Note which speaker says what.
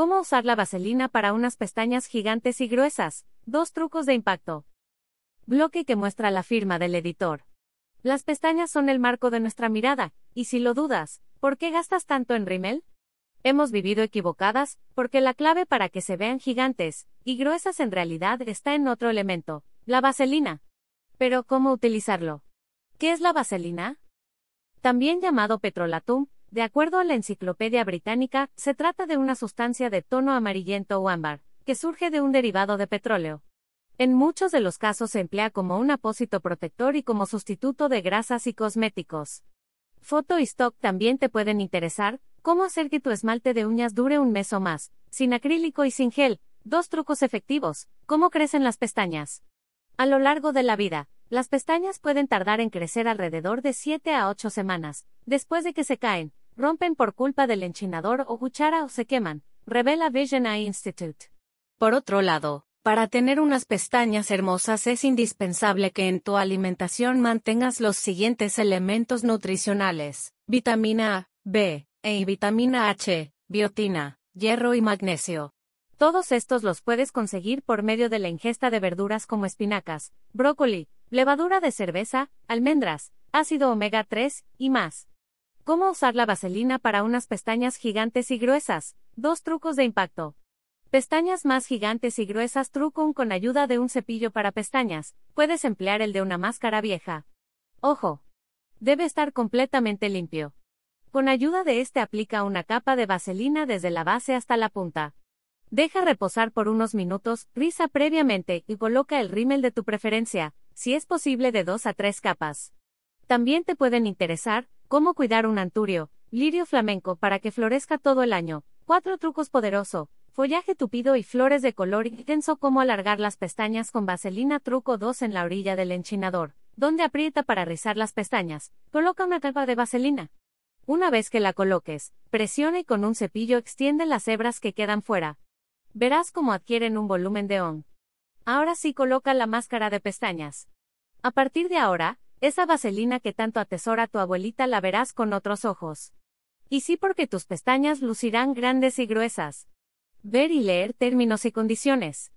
Speaker 1: ¿Cómo usar la vaselina para unas pestañas gigantes y gruesas? Dos trucos de impacto. Bloque que muestra la firma del editor. Las pestañas son el marco de nuestra mirada, y si lo dudas, ¿por qué gastas tanto en rímel? Hemos vivido equivocadas, porque la clave para que se vean gigantes y gruesas en realidad está en otro elemento, la vaselina. Pero ¿cómo utilizarlo? ¿Qué es la vaselina? También llamado petrolatum, de acuerdo a la Enciclopedia Británica, se trata de una sustancia de tono amarillento o ámbar, que surge de un derivado de petróleo. En muchos de los casos se emplea como un apósito protector y como sustituto de grasas y cosméticos. Foto y stock también te pueden interesar, cómo hacer que tu esmalte de uñas dure un mes o más, sin acrílico y sin gel, dos trucos efectivos, cómo crecen las pestañas. A lo largo de la vida, las pestañas pueden tardar en crecer alrededor de 7 a 8 semanas, después de que se caen, rompen por culpa del enchinador o cuchara o se queman, revela Vision Eye Institute.
Speaker 2: Por otro lado, para tener unas pestañas hermosas es indispensable que en tu alimentación mantengas los siguientes elementos nutricionales, vitamina A, B, E y vitamina H, biotina, hierro y magnesio.
Speaker 1: Todos estos los puedes conseguir por medio de la ingesta de verduras como espinacas, brócoli, levadura de cerveza, almendras, ácido omega 3 y más. ¿Cómo usar la vaselina para unas pestañas gigantes y gruesas? Dos trucos de impacto. Pestañas más gigantes y gruesas truco con ayuda de un cepillo para pestañas. Puedes emplear el de una máscara vieja. Ojo. Debe estar completamente limpio. Con ayuda de este aplica una capa de vaselina desde la base hasta la punta. Deja reposar por unos minutos, risa previamente y coloca el rímel de tu preferencia, si es posible de dos a tres capas. También te pueden interesar, Cómo cuidar un anturio, lirio flamenco para que florezca todo el año. Cuatro trucos poderoso. Follaje tupido y flores de color intenso. Cómo alargar las pestañas con vaselina. Truco 2 en la orilla del enchinador. Donde aprieta para rizar las pestañas. Coloca una capa de vaselina. Una vez que la coloques, presiona y con un cepillo extiende las hebras que quedan fuera. Verás cómo adquieren un volumen de on. Ahora sí coloca la máscara de pestañas. A partir de ahora, esa vaselina que tanto atesora tu abuelita la verás con otros ojos. Y sí porque tus pestañas lucirán grandes y gruesas. Ver y leer términos y condiciones.